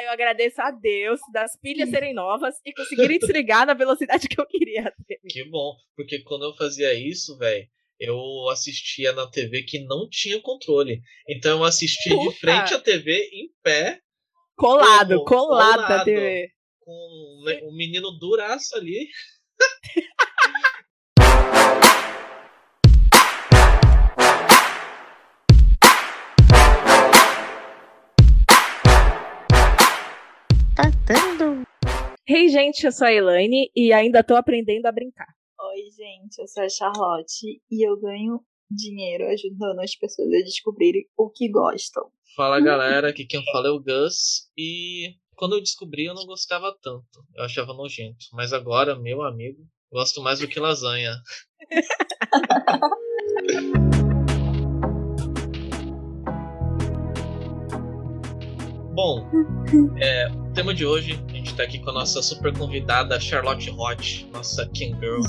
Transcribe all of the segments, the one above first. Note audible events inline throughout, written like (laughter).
Eu agradeço a Deus das pilhas serem novas e conseguirem desligar na velocidade que eu queria ter. Que bom, porque quando eu fazia isso, velho, eu assistia na TV que não tinha controle. Então eu assistia de frente à TV em pé. Colado, como, colado, colado da TV. Com um menino duraço ali. (laughs) Tá Hey, gente, eu sou a Elaine e ainda tô aprendendo a brincar. Oi, gente, eu sou a Charlotte e eu ganho dinheiro ajudando as pessoas a descobrirem o que gostam. Fala galera, aqui quem fala é o Gus e quando eu descobri eu não gostava tanto, eu achava nojento, mas agora, meu amigo, gosto mais do que lasanha. (laughs) Bom, é, o tema de hoje, a gente está aqui com a nossa super convidada Charlotte Hot, nossa King Girl,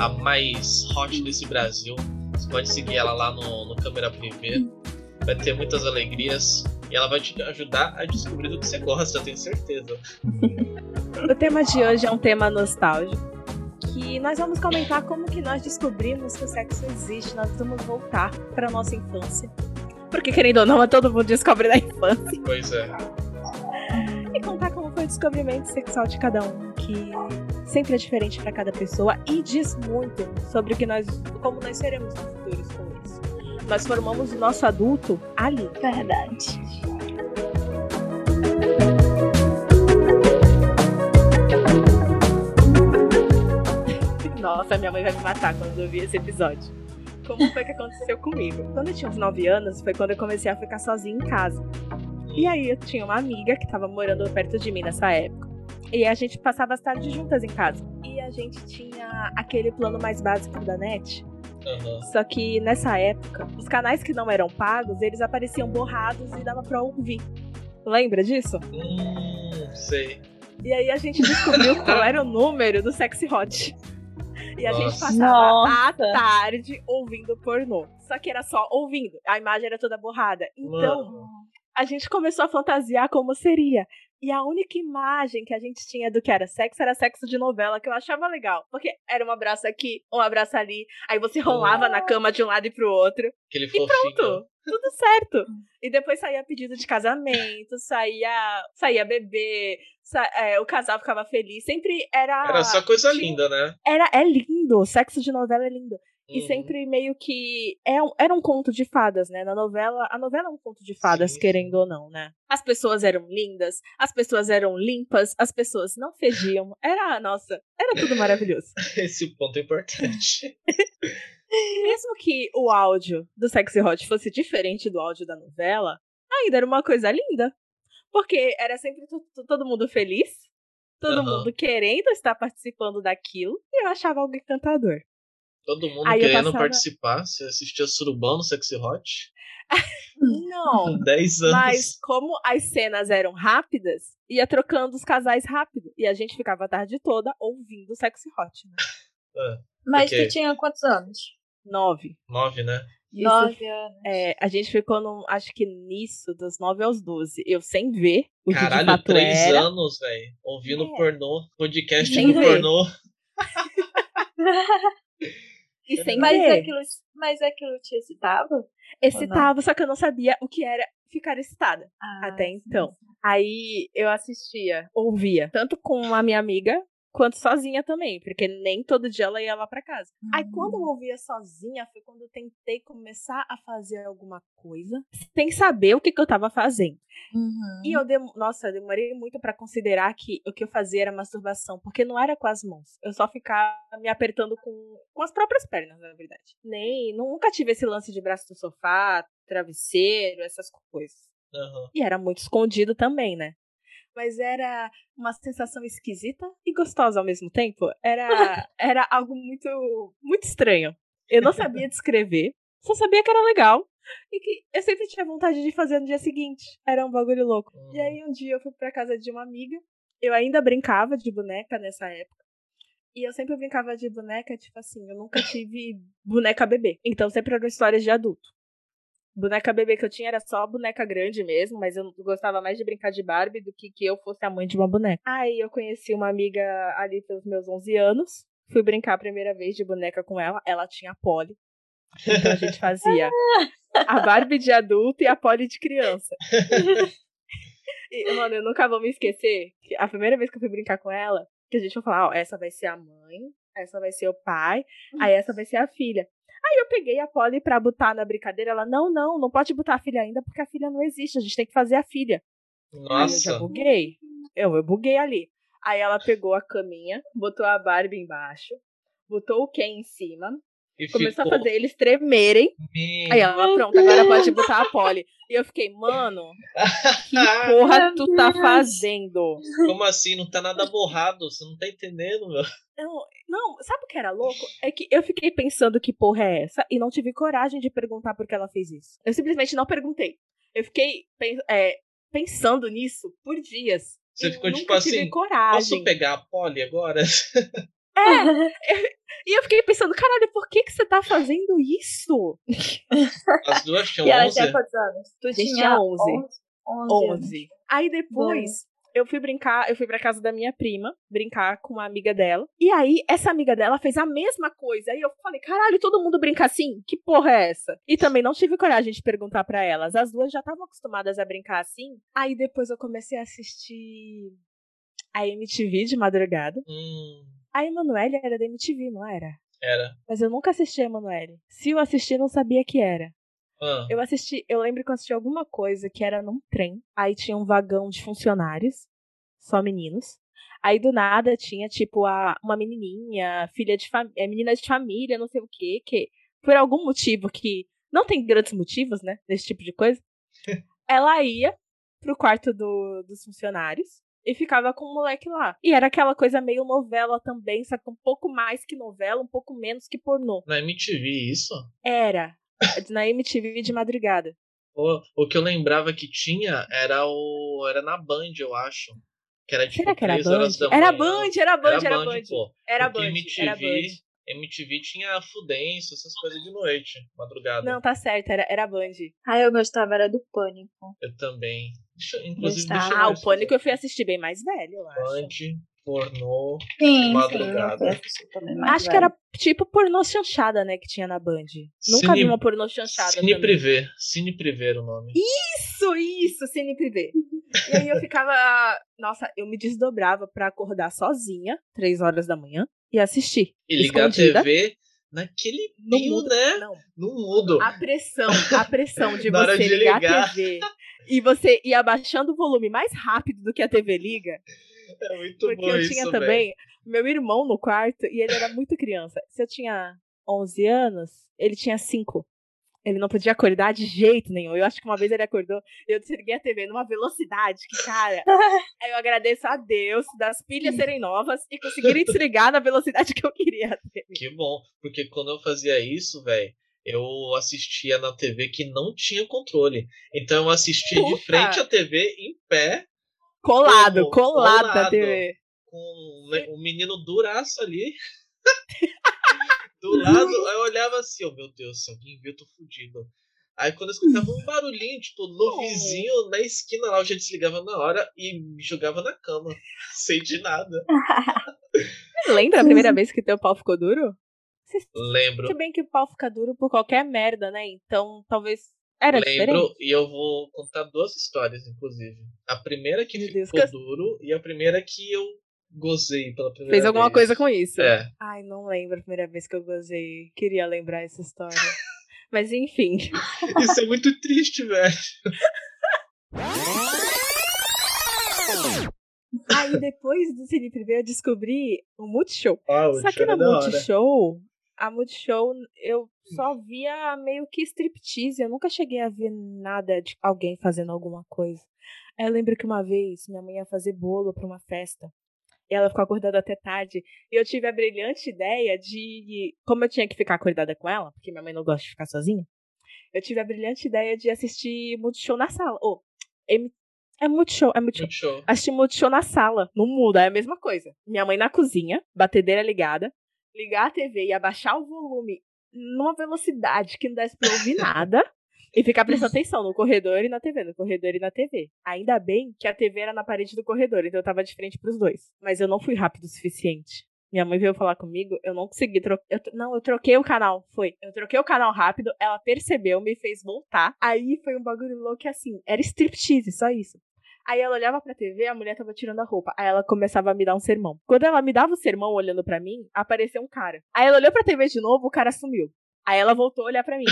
a mais hot desse Brasil. Você pode seguir ela lá no, no Câmera Privê. Vai ter muitas alegrias e ela vai te ajudar a descobrir do que você gosta, eu tenho certeza. (laughs) o tema de hoje é um tema nostálgico. Que nós vamos comentar como que nós descobrimos que o sexo existe. Nós vamos voltar para nossa infância porque, querendo ou não, todo mundo descobre na infância. Pois é. E contar como foi o descobrimento sexual de cada um, que sempre é diferente para cada pessoa e diz muito sobre o que nós, como nós seremos no futuro com isso. Nós formamos o nosso adulto ali. Verdade. Nossa, minha mãe vai me matar quando eu ouvir esse episódio como foi que aconteceu comigo. Quando eu tinha uns 9 anos, foi quando eu comecei a ficar sozinha em casa. E aí eu tinha uma amiga que tava morando perto de mim nessa época. E a gente passava as tardes juntas em casa. E a gente tinha aquele plano mais básico da net. Uhum. Só que nessa época, os canais que não eram pagos, eles apareciam borrados e dava pra ouvir. Lembra disso? Hum, sei. E aí a gente descobriu qual era o número do Sexy Hot. E a Nossa. gente passava Nossa. a tarde ouvindo pornô. Só que era só ouvindo. A imagem era toda borrada. Então, Mano. a gente começou a fantasiar como seria. E a única imagem que a gente tinha do que era sexo era sexo de novela, que eu achava legal. Porque era um abraço aqui, um abraço ali. Aí você rolava na cama de um lado e pro outro. Aquele e fofinho. pronto. Tudo certo. E depois saía pedido de casamento, saía, saía bebê, sa é, o casal ficava feliz. Sempre era. Era só coisa linda, né? Era, é lindo. Sexo de novela é lindo. E uhum. sempre meio que. É um, era um conto de fadas, né? Na novela. A novela é um conto de fadas, Sim. querendo ou não, né? As pessoas eram lindas, as pessoas eram limpas, as pessoas não fediam. Era, nossa, era tudo maravilhoso. (laughs) Esse ponto é importante. (laughs) Mesmo que o áudio do Sexy Hot fosse diferente do áudio da novela, ainda era uma coisa linda. Porque era sempre todo mundo feliz, todo uhum. mundo querendo estar participando daquilo, e eu achava algo encantador. Todo mundo Aí querendo passava... participar. Você assistia Surubão no Sexy Hot? (laughs) Não. (laughs) 10 anos. Mas como as cenas eram rápidas, ia trocando os casais rápido. E a gente ficava a tarde toda ouvindo Sexy Hot, né? É, (laughs) Mas okay. tu tinha quantos anos? Nove. Nove, né? Isso, nove anos. É, a gente ficou, no, acho que nisso, dos nove aos doze. Eu sem ver o Caralho, que de fato três era. anos, velho. Ouvindo é. pornô. Podcast sem do ver. pornô. (laughs) E sem mas ver. Aquilo, mas aquilo te excitava? Excitava, só que eu não sabia o que era ficar excitada ah, até então. Sim. Aí eu assistia, ouvia, tanto com a minha amiga, quanto sozinha também, porque nem todo dia ela ia lá para casa. Uhum. Aí quando eu hum. ouvia sozinha foi quando eu tentei começar a fazer alguma coisa sem saber o que, que eu tava fazendo. Uhum. E eu, dem nossa, eu demorei muito para considerar que o que eu fazia era masturbação, porque não era com as mãos. Eu só ficava me apertando com, com as próprias pernas, na verdade. Nem, nunca tive esse lance de braço do sofá, travesseiro, essas coisas. Uhum. E era muito escondido também, né? Mas era uma sensação esquisita e gostosa ao mesmo tempo. Era, (laughs) era algo muito, muito estranho. Eu não sabia descrever, só sabia que era legal. E que eu sempre tinha vontade de fazer no dia seguinte. Era um bagulho louco. E aí um dia eu fui pra casa de uma amiga. Eu ainda brincava de boneca nessa época. E eu sempre brincava de boneca, tipo assim, eu nunca tive boneca bebê. Então sempre eram histórias de adulto. Boneca bebê que eu tinha era só boneca grande mesmo, mas eu gostava mais de brincar de Barbie do que que eu fosse a mãe de uma boneca. Aí eu conheci uma amiga ali pelos meus 11 anos. Fui brincar a primeira vez de boneca com ela. Ela tinha pole. Então a gente fazia (laughs) a Barbie de adulto e a pole de criança. E, mano, eu nunca vou me esquecer que a primeira vez que eu fui brincar com ela, que a gente foi falar, ó, essa vai ser a mãe, essa vai ser o pai, aí essa vai ser a filha. Aí eu peguei a Polly pra botar na brincadeira. Ela, não, não, não pode botar a filha ainda, porque a filha não existe. A gente tem que fazer a filha. Nossa. Aí eu já buguei. Eu, eu buguei ali. Aí ela pegou a caminha, botou a Barbie embaixo, botou o Ken em cima, E começou ficou... a fazer eles tremerem. Meu Aí ela, pronto, agora pode botar a Polly. E eu fiquei, mano, que (laughs) porra tu tá fazendo? Como assim? Não tá nada borrado. Você não tá entendendo, meu. Não, não, sabe o que era louco? É que eu fiquei pensando que porra é essa e não tive coragem de perguntar por que ela fez isso. Eu simplesmente não perguntei. Eu fiquei é, pensando nisso por dias. Você ficou tipo assim, coragem. Posso pegar a Polly agora? (laughs) (laughs) E eu fiquei pensando, caralho, por que que você tá fazendo isso? (laughs) As duas tinham E ela 11? tinha quantos anos? Tu tinha tinha 11. 11 anos. 11. Aí depois eu fui brincar, eu fui pra casa da minha prima, brincar com uma amiga dela. E aí essa amiga dela fez a mesma coisa. Aí eu falei, caralho, todo mundo brinca assim? Que porra é essa? E também não tive coragem de perguntar pra elas. As duas já estavam acostumadas a brincar assim. Aí depois eu comecei a assistir a MTV de madrugada. Hum, A Emanuele era da MTV, não era? era. Mas eu nunca assisti a Emanuele. Se eu assisti, não sabia que era. Ah, Eu assisti, eu lembro que eu assisti alguma coisa que era num trem. Aí tinha um vagão de funcionários, só meninos. Aí do nada tinha, tipo, a, uma menininha, filha de família, menina de família, não sei o quê, que por algum motivo que não tem grandes motivos, né, desse tipo de coisa, (laughs) ela ia pro quarto do, dos funcionários e ficava com o moleque lá. E era aquela coisa meio novela também, só que um pouco mais que novela, um pouco menos que pornô. na MTV isso? Era na MTV de madrugada. O, o que eu lembrava que tinha era o. Era na Band, eu acho. Que era tipo Será que era 3 Band? horas da Era. Band, era Band, era Band. pô. Era Porque Band, MTV, era Band. MTV tinha fudência, essas coisas de noite, madrugada. Não, tá certo, era, era Band. Ah, eu gostava, era do Pânico. Eu também. Inclusive, eu Ah, o Pânico eu fui assistir bem mais velho, eu acho. Band, pornô. Sim, Madrugada. sim, Acho que velho. era tipo pornô chanchada, né, que tinha na Band. Nunca Cine- vi uma pornô chanchada Cine também. Privé. Cine Privé era o nome. Isso, isso, Cine Privé. E aí eu ficava... Nossa, eu me desdobrava pra acordar sozinha, três horas da manhã, e assistir. E ligar Escondida. a TV naquele No pio, mudo. né? Não, No mudo. a pressão, a pressão de (laughs) você de ligar ligar. a TV e você ir abaixando o volume mais rápido do que a TV liga. É muito Porque bom eu isso, tinha velho. também meu irmão no quarto e ele era muito criança. Se eu tinha 11 anos, ele tinha 5. Ele não podia acordar de jeito nenhum. Eu acho que uma vez ele acordou e eu desliguei a TV numa velocidade que, cara, (laughs) aí eu agradeço a Deus das pilhas serem novas e conseguirem (laughs) desligar na velocidade que eu queria TV. Que bom, porque quando eu fazia isso, velho, eu assistia na TV que não tinha controle. Então eu assistia de Puta. frente à TV em pé, Colado, Como? colado na Colado. TV. com um menino duraço ali. (laughs) do lado, aí eu olhava assim, oh meu Deus, se alguém viu, eu tô fudido. Aí quando eu escutava um barulhinho, tipo, no Oh. (laughs) vizinho, na esquina lá, eu já desligava na hora e me jogava na cama. (laughs) Sem de nada. (laughs) Lembra a primeira vez que teu pau ficou duro? Lembro. Se bem que o pau fica duro por qualquer merda, né? Então talvez era diferente. Lembro, e eu vou contar duas histórias, inclusive. A primeira que Meu Deus, ficou que- duro e a primeira que eu gozei pela primeira Fez alguma vez. coisa com isso. É. Ai, não lembro a primeira vez que eu gozei. Queria lembrar essa história. Mas enfim. (laughs) Isso é muito triste, velho. Aí depois do Cine Privé eu descobri o Multishow. Ah, Só que no Multishow, a Multishow eu só via meio que striptease. Eu nunca cheguei a ver nada de alguém fazendo alguma coisa. Aí eu lembro que uma vez minha mãe ia fazer bolo pra uma festa. E ela ficou acordada até tarde. E eu tive a brilhante ideia de. Como eu tinha que ficar acordada com ela, porque minha mãe não gosta de ficar sozinha, eu tive a brilhante ideia de assistir Multishow na sala. Ô, M- é Multishow, é Multishow. Muito show. Assistir Multishow na sala, não muda, é a mesma coisa. Minha mãe na cozinha, batedeira ligada, ligar a TV e abaixar o volume numa velocidade que não desse pra ouvir nada. E ficar prestando (laughs) atenção no corredor e na TV, no corredor e na TV. Ainda bem que a TV era na parede do corredor, então eu tava de frente pros dois. Mas eu não fui rápido o suficiente. Minha mãe veio falar comigo, eu não consegui trocar. Não, eu troquei o canal. Foi. Eu troquei o canal rápido, ela percebeu, me fez voltar. Aí foi um bagulho louco assim. Era striptease, só isso. Aí ela olhava pra TV, a mulher tava tirando a roupa. Aí ela começava a me dar um sermão. Quando ela me dava o sermão olhando para mim, apareceu um cara. Aí ela olhou pra TV de novo, o cara sumiu. Aí ela voltou a olhar para mim.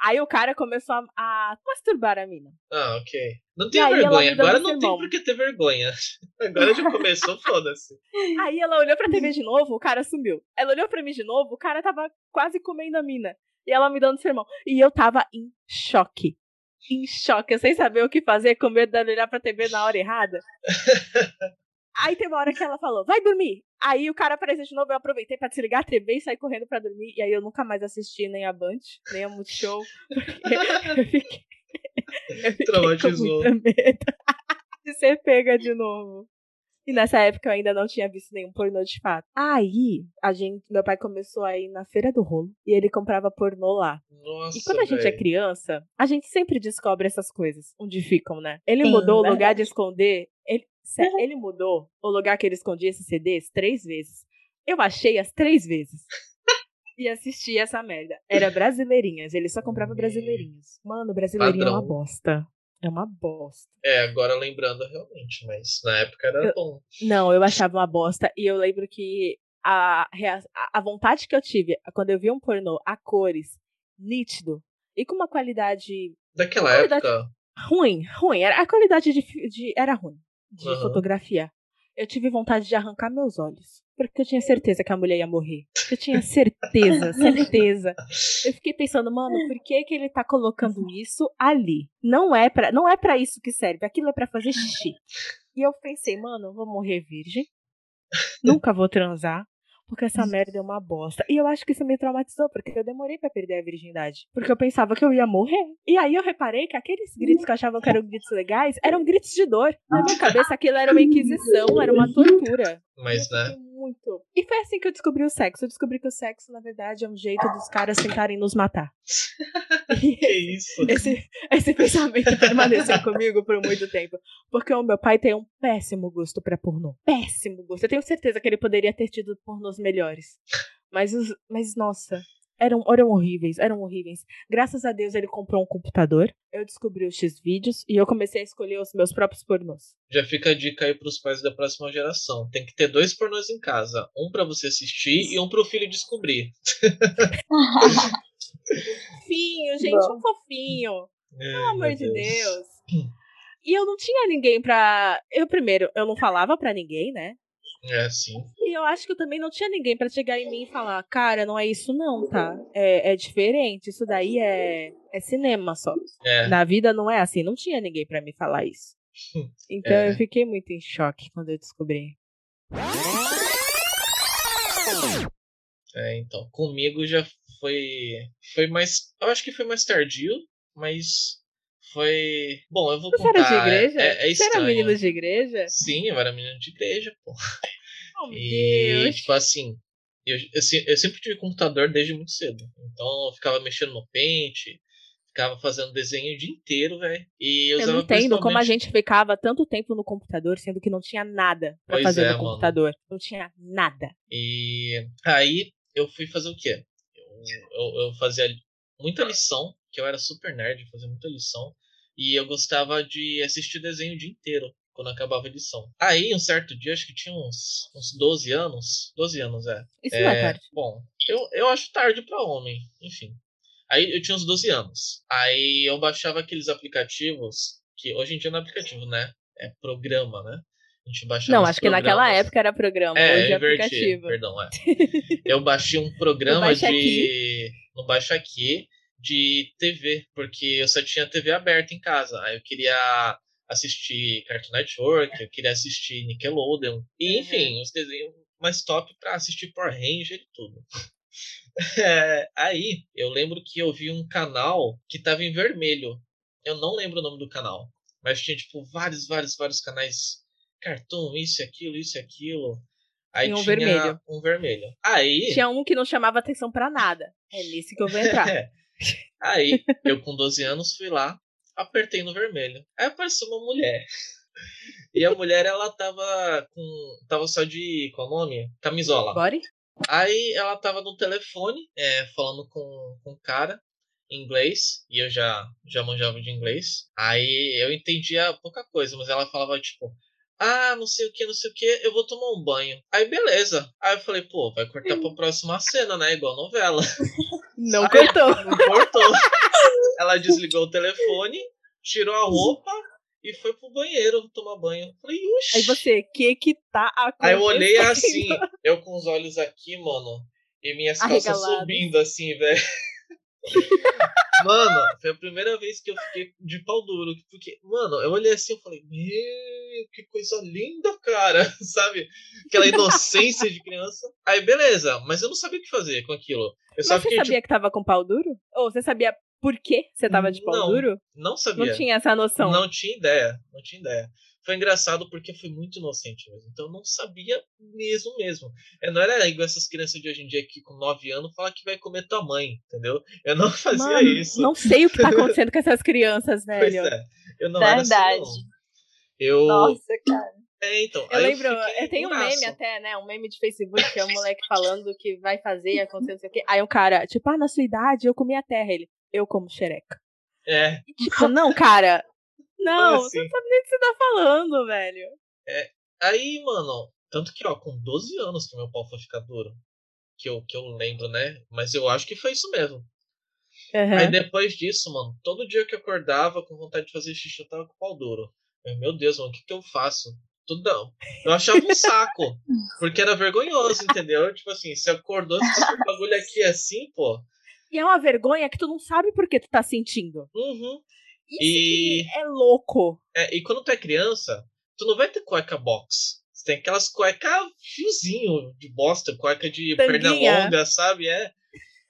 Aí o cara começou a, a, masturbar a mina. Ah, ok. Não tem vergonha. Agora não tem por que ter vergonha. (laughs) Agora já começou, foda-se. (laughs) Aí ela olhou pra TV de novo, o cara sumiu. Ela olhou pra mim de novo, o cara tava quase comendo a mina. E ela me dando sermão. E eu tava em choque. Em choque, sem saber o que fazer, com medo de olhar pra TV na hora errada. (laughs) Aí tem uma hora que ela falou, vai dormir. Aí o cara apareceu de novo, eu aproveitei pra desligar a TV e sair correndo pra dormir. E aí eu nunca mais assisti nem a Band, nem a Multishow. (laughs) eu fiquei, eu fiquei Traumatizou. com muita medo (laughs) de ser pega de novo. E nessa época eu ainda não tinha visto nenhum pornô de fato. Aí, a gente, meu pai começou a ir na feira do rolo e ele comprava pornô lá. Nossa, e quando a gente véio. é criança, a gente sempre descobre essas coisas, onde ficam, né? Ele Sim, mudou o lugar de esconder. Ele, sé- ele mudou o lugar que ele escondia esses CDs três vezes. Eu achei as três vezes. E assisti essa merda. Era brasileirinhas. Ele só comprava brasileirinhas. Mano, brasileirinha é uma Padrão. bosta. É uma bosta. É, agora lembrando realmente, mas na época era Eu- bom. Não, eu achava uma bosta. E eu lembro que a, a- a vontade que eu tive quando eu vi um pornô a cores, nítido, e com uma qualidade Daquela qualidade- época, ruim, ruim. Era, a qualidade de, de- era ruim, de Aham. fotografia. Eu tive vontade de arrancar meus olhos. Porque eu tinha certeza que a mulher ia morrer. Eu tinha certeza, (laughs) certeza. Eu fiquei pensando, mano, por que que ele tá colocando isso ali? Não é para, não é para isso que serve. Aquilo é pra fazer xixi. E eu pensei, mano, eu vou morrer virgem. (laughs) Nunca vou transar. Porque essa merda é uma bosta. E eu acho que isso me traumatizou, porque eu demorei pra perder a virgindade. Porque eu pensava que eu ia morrer. E aí eu reparei que aqueles gritos que eu achava que eram gritos legais eram gritos de dor. Na minha cabeça aquilo era uma inquisição, era uma tortura. Mas né? muito. E foi assim que eu descobri o sexo. Eu descobri que o sexo, na verdade, é um jeito dos caras tentarem nos matar. (laughs) Que isso? (laughs) esse, esse pensamento permaneceu comigo por muito tempo. Porque o meu pai tem um péssimo gosto pra pornô. Péssimo gosto. Eu tenho certeza que ele poderia ter tido pornôs melhores. Mas, mas nossa, eram, eram horríveis, eram horríveis. Graças a Deus ele comprou um computador. Eu descobri os X-Vídeos e eu comecei a escolher os meus próprios pornôs. Já fica a dica aí pros pais da próxima geração. Tem que ter dois pornôs em casa. Um pra você assistir e um pro filho descobrir. (laughs) Fofinho, gente, Bom. um fofinho. Pelo Pelo amor de Deus. E eu não tinha ninguém pra. Eu, primeiro, eu não falava pra ninguém, né? É, sim. E eu acho que eu também não tinha ninguém pra chegar em mim e falar, cara, não é isso não, tá? É, é diferente, isso daí é, é cinema só. É. Na vida não é assim, não tinha ninguém pra me falar isso. (laughs) Então É. eu fiquei muito em choque quando eu descobri. É, então. Comigo já foi. Foi mais. Eu acho que foi mais tardio, mas. Foi. Bom, eu vou Você contar. era de igreja? É, é Você era menino de igreja? Sim, eu era menino de igreja, pô. Oh, meu E, Deus. tipo assim, eu, eu, eu sempre tive computador desde muito cedo. Então eu ficava mexendo no Paint, ficava fazendo desenho o dia inteiro, velho. E eu, não entendo como a principalmente- gente ficava tanto tempo no computador, sendo que não tinha nada pra Pois fazer é, no mano. computador. Não tinha nada. E aí eu fui fazer o quê? Eu, eu, eu fazia muita lição, que eu era super nerd, fazia muita lição. E eu gostava de assistir desenho o dia inteiro, quando acabava a lição. Aí, um certo dia, acho que tinha uns, uns 12 anos. 12 anos, é. Isso não é tarde. Bom, eu, eu acho tarde pra homem, enfim. Aí eu tinha uns 12 anos. Aí eu baixava aqueles aplicativos, que hoje em dia não é aplicativo, né? É programa, né? A gente baixava Não, acho que naquela época era programa, É, hoje é inverti, aplicativo. perdão, é. (laughs) Eu baixei um programa de. No Baixa Aqui de TV, porque eu só tinha TV aberta em casa. Aí eu queria assistir Cartoon Network, eu queria assistir Nickelodeon. E, Uhum. enfim, os desenhos mais top pra assistir Power Ranger e tudo. (laughs) É, aí eu lembro que eu vi um canal que tava em vermelho. Eu não lembro o nome do canal. Mas tinha, tipo, vários, vários, vários canais. Cartoon, isso e aquilo, isso e aquilo. Aí um tinha vermelho. um vermelho. Aí. Tinha um que não chamava atenção pra nada. É nesse que eu vou entrar. (laughs) É. Aí, eu com 12 anos fui lá, apertei no vermelho. Aí apareceu uma mulher. E a mulher, ela tava com. Tava só de. Qual o nome? Camisola. Body? Aí ela tava no telefone, é, falando com, com um cara em inglês, e eu já, já manjava de inglês. Aí eu entendia pouca coisa, mas ela falava tipo. Ah, não sei o que, não sei o que, eu vou tomar um banho. Aí beleza. Aí eu falei, pô, vai cortar pra próxima cena, né? Igual novela. (laughs) Não Aí, cortou. Não cortou. ela desligou o telefone, tirou a roupa e foi pro banheiro tomar banho. Falei, uxi. Aí você, o que que tá acontecendo? Aí eu olhei assim, eu com os olhos aqui, mano, e minhas calças subindo assim, velho. Mano, foi a primeira vez que eu fiquei de pau duro. Porque, mano, eu olhei assim e falei, meu, que coisa linda, cara. (laughs) Sabe? Aquela inocência de criança. Aí, beleza, mas eu não sabia o que fazer com aquilo. Eu mas você sabia tipo... que tava com pau duro? Ou você sabia por que você tava de pau não, duro? Não sabia. Não tinha essa noção. Não tinha ideia, não tinha ideia. Foi engraçado porque foi muito inocente mesmo. Então eu não sabia mesmo mesmo. Eu não era igual essas crianças de hoje em dia que com 9 anos fala que vai comer tua mãe, entendeu? Eu não (laughs) fazia Mano, isso. Não sei o que tá (laughs) acontecendo com essas crianas, velho. Pois é. Eu não Verdade. era assim, não. Eu... Nossa, cara. É, então. Eu lembro, eu tem um meme até, né? Um meme de Facebook que é um moleque falando que vai fazer, acontecer, não sei o quê. Aí um cara, tipo, ah, na sua idade eu comi a terra. Ele, eu como xereca. É. E, tipo, não, cara, não, assim? você não sabe nem o que você tá falando, velho. É, aí, mano, tanto que, ó, com 12 anos que meu pau foi ficar duro. Que eu, que eu lembro, né? Mas eu acho que foi isso mesmo. Uhum. Aí depois disso, mano, todo dia que eu acordava com vontade de fazer xixi, eu tava com o pau duro. Eu, meu Deus, mano, o que que eu faço? Tudo Eu achava um saco. Porque era vergonhoso, entendeu? Tipo assim, você acordou, você tá com o bagulho aqui assim, pô. E é uma vergonha que tu não sabe por que tu tá sentindo. Uhum. Isso e... é louco. É, e quando tu é criança, tu não vai ter cueca box. Você tem aquelas cueca fiozinho de bosta, cueca de Tanguinha. perna longa, sabe? É.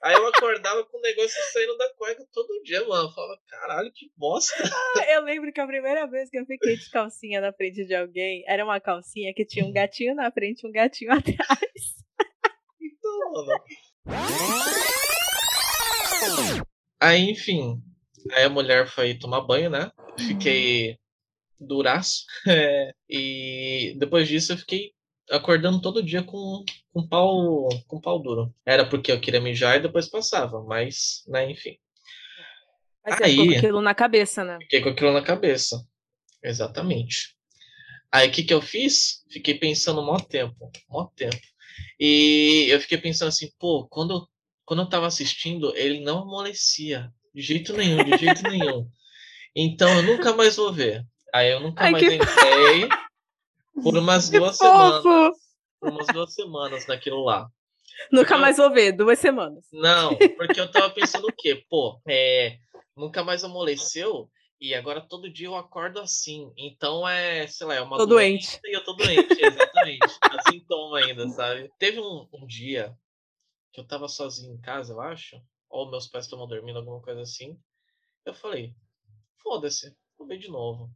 Aí eu acordava com o negócio saindo da cueca todo dia, mano. Eu falava, caralho, que bosta. (laughs) Ah, eu lembro que a primeira vez que eu fiquei de calcinha na frente de alguém, era uma calcinha que tinha um gatinho na frente e um gatinho (laughs) atrás. Então, mano. Aí, enfim, Aí a mulher foi tomar banho, né? Fiquei duraço. (laughs) É, e depois disso eu fiquei acordando todo dia com, com pau com pau duro. Era porque eu queria mijar e depois passava, mas, né, enfim. Mas Aí, ficou com aquilo na cabeça, né? Fiquei com aquilo na cabeça. Exatamente. Aí o que, que eu fiz? Fiquei pensando um maior tempo. Maior tempo. E eu fiquei pensando assim, pô, quando eu, quando eu tava assistindo, ele não amolecia. De jeito nenhum, de jeito nenhum. Então eu nunca mais vou ver. Aí eu nunca Ai, mais que... entrei por (laughs) umas que duas fofo. semanas. Por umas duas semanas naquilo lá. Nunca então, mais vou ver, duas semanas. Não, (laughs) porque eu tava pensando o quê? Pô, é, nunca mais amoleceu e agora todo dia eu acordo assim. Então é, sei lá, é uma tô doente. E eu tô doente, exatamente. é (laughs) sintoma ainda, sabe? Teve um, um dia que eu tava sozinho em casa, eu acho ou meus pais estão dormindo, alguma coisa assim. Eu falei, foda-se, vou ver de novo.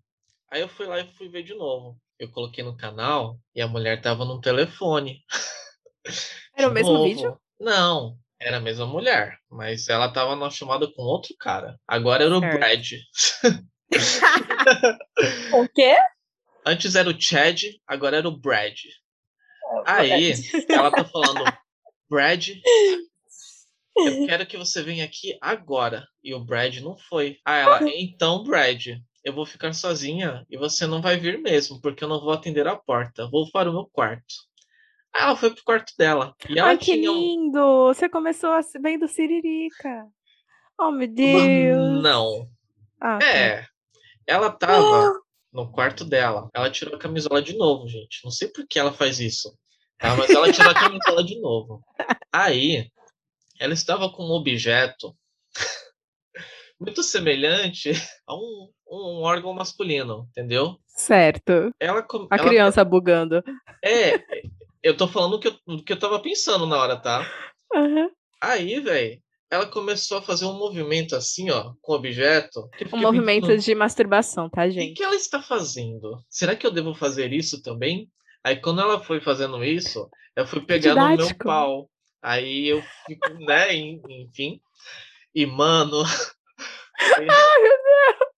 Aí eu fui lá e fui ver de novo. Eu coloquei no canal e a mulher tava no telefone. (laughs) Era o mesmo novo. vídeo? Não, era a mesma mulher, mas ela tava na chamada com outro cara. Agora era o certo. Brad. (laughs) o quê? Antes era o Chad, agora era o Brad. É, Aí, ela tá falando, Brad, eu quero que você venha aqui agora. E o Brad não foi. Ah, ela, então, Brad, eu vou ficar sozinha e você não vai vir mesmo, porque eu não vou atender a porta. Vou para o meu quarto. Aí ela foi pro quarto dela. E ela Ai, que lindo! Você começou vendo Siririca. Oh, meu Deus! Não. Ah, é. Tá. Ela tava ah. no quarto dela. Ela tirou a camisola de novo, gente. Não sei por que ela faz isso. Tá? Mas ela tirou a camisola de novo. Aí, ela estava com um objeto (laughs) muito semelhante a um, um órgão masculino, entendeu? Certo. Ela, a ela, criança bugando. É, eu tô falando o que eu, que eu tava pensando na hora, tá? Uhum. Aí, velho, ela começou a fazer um movimento assim, ó, com o objeto. Um movimento pensando, de masturbação, tá, gente? O que ela está fazendo? Será que eu devo fazer isso também? Aí, quando ela foi fazendo isso, eu fui pegar no meu pau. Aí eu fico, né, enfim. E, mano. (laughs) Foi... Ai, meu Deus!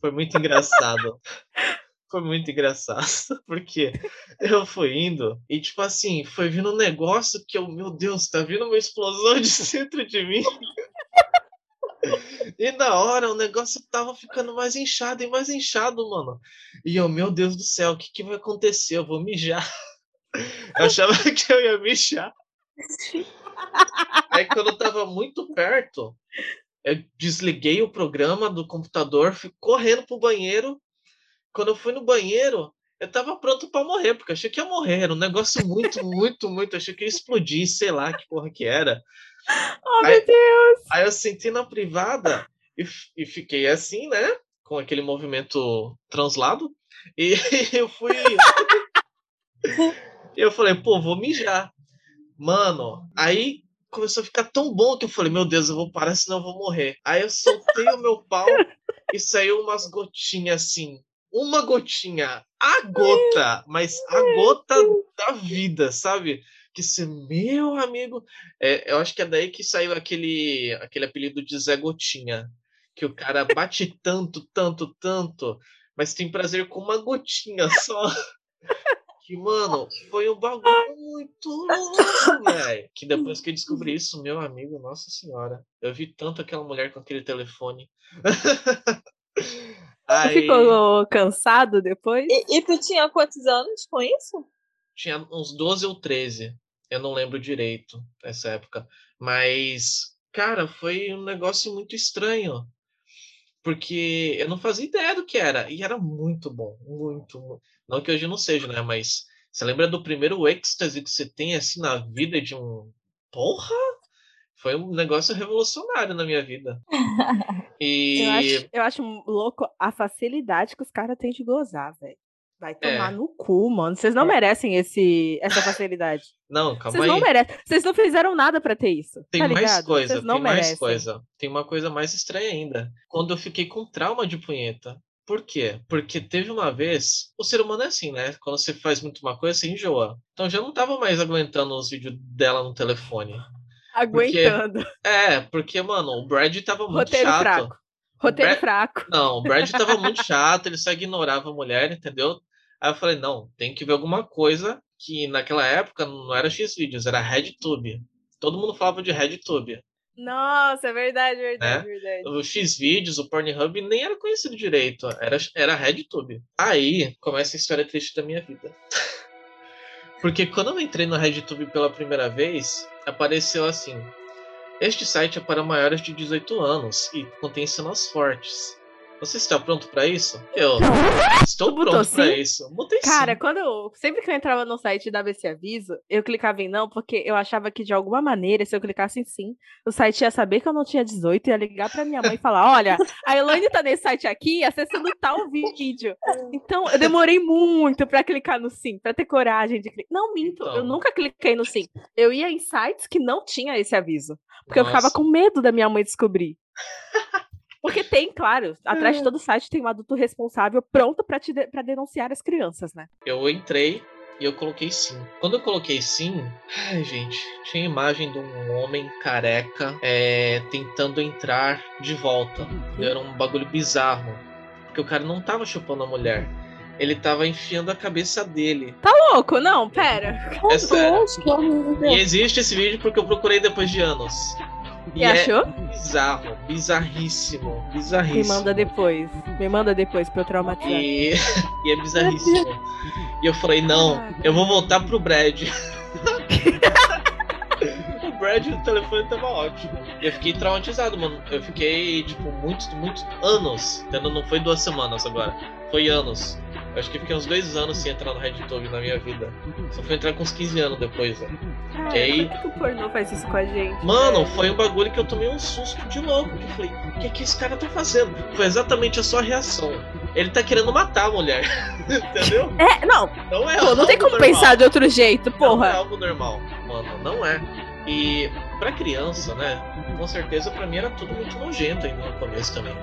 Foi muito engraçado. Foi muito engraçado. (laughs) Porque eu fui indo e, tipo assim, foi vindo um negócio que eu, meu Deus, tá vindo uma explosão de (laughs) dentro de mim. E na hora o negócio tava ficando mais inchado e mais inchado, mano. E eu, meu Deus do céu, o que, que vai acontecer? Eu vou mijar. Eu achava que eu ia mijar. Aí quando eu tava muito perto, eu desliguei o programa do computador, fui correndo pro banheiro. Quando eu fui no banheiro, eu tava pronto para morrer, porque eu achei que ia morrer. Era um negócio muito, (laughs) muito, muito. Achei que ia explodir, sei lá que porra que era. Oh, aí, meu Deus! Aí eu senti na privada e, e fiquei assim, né? Com aquele movimento translado. E (laughs) eu fui. (laughs) eu falei, pô, vou mijar. Mano, aí começou a ficar tão bom que eu falei, meu Deus, eu vou parar, senão eu vou morrer. Aí eu soltei o meu pau e saiu umas gotinhas assim. Uma gotinha, a gota, mas a gota da vida, sabe? que se meu amigo, é, eu acho que é daí que saiu aquele aquele apelido de Zé Gotinha, que o cara bate tanto, tanto, tanto, mas tem prazer com uma gotinha só. Que, mano, foi um bagulho muito louco, velho. Que depois que eu descobri isso, meu amigo, nossa senhora. Eu vi tanto aquela mulher com aquele telefone. (laughs) Aí... Ficou cansado depois? E, e tu tinha quantos anos com isso? Tinha uns 12 ou 13. Eu não lembro direito essa época. Mas, cara, foi um negócio muito estranho. Porque eu não fazia ideia do que era. E era muito bom. Muito. Não que hoje não seja, né? Mas você lembra do primeiro êxtase que você tem assim na vida de um. Porra! Foi um negócio revolucionário na minha vida. E... (laughs) Eu, acho, eu acho louco a facilidade que os caras têm de gozar, velho. Vai tomar é. no cu, mano. Vocês não é. merecem esse, essa facilidade. Não, calma Vocês aí. Não merecem. Vocês não fizeram nada para ter isso. Tem tá mais coisa, Vocês tem mais merecem. coisa. Tem uma coisa mais estranha ainda. Quando eu fiquei com trauma de punheta. Por quê? Porque teve uma vez. O ser humano é assim, né? Quando você faz muito uma coisa, você enjoa. Então já não tava mais aguentando os vídeos dela no telefone. Aguentando. Porque, é, porque, mano, o Brad tava muito Roteiro chato. Fraco. Roteiro Brad, fraco. Não, o Brad tava muito (laughs) chato, ele só ignorava a mulher, entendeu? Aí eu falei, não, tem que ver alguma coisa que naquela época não era X-Vídeos, era RedTube. Todo mundo falava de RedTube. Nossa, é verdade, verdade, né? verdade. O X-Vídeos, o Pornhub nem era conhecido direito, era, era RedTube. Aí começa a história triste da minha vida. (laughs) Porque quando eu entrei no RedTube pela primeira vez, apareceu assim: Este site é para maiores de 18 anos e contém cenas fortes. Você está pronto para isso? Eu estou pronto para isso. Botei Cara, sim. quando eu, sempre que eu entrava no site e dava esse aviso, eu clicava em não, porque eu achava que de alguma maneira, se eu clicasse em sim, o site ia saber que eu não tinha 18 e ia ligar para minha mãe e falar: olha, a Elaine tá nesse site aqui acessando tal vídeo. Então, eu demorei muito para clicar no sim, para ter coragem de clicar. Não, minto, então... eu nunca cliquei no sim. Eu ia em sites que não tinha esse aviso. Porque Nossa. eu ficava com medo da minha mãe descobrir. Porque tem, claro, atrás de é. todo site tem um adulto responsável pronto para de, pra denunciar as crianças, né? Eu entrei e eu coloquei sim. Quando eu coloquei sim, ai gente, tinha imagem de um homem careca é, tentando entrar de volta. Era um bagulho bizarro. Porque o cara não tava chupando a mulher. Ele tava enfiando a cabeça dele. Tá louco? Não, pera. É sério. E existe esse vídeo porque eu procurei depois de anos. E, e é achou? É bizarro, bizarríssimo, bizarríssimo. Me manda depois. Me manda depois pra eu traumatizar. E, e é bizarríssimo. e eu falei, não, eu vou voltar pro Brad. (laughs) o Brad o telefone tava ótimo. E eu fiquei traumatizado, mano. Eu fiquei, tipo, muitos, muitos anos. Entendeu? Não foi duas semanas agora. Foi anos eu acho que fiquei uns dois anos sem entrar no RedTube na minha vida. Só fui entrar com uns 15 anos depois, né? Ah, que aí... Por que o pornô faz isso com a gente? Mano, foi um bagulho que eu tomei um susto de louco. Que eu falei, o que, é que esse cara tá fazendo? Foi exatamente a sua reação. Ele tá querendo matar a mulher. (laughs) Entendeu? É, não. Não é Pô, não tem como normal. pensar de outro jeito, porra. Não é algo normal, mano. Não é. E para criança, né? Com certeza para mim era tudo muito nojento ainda no começo também.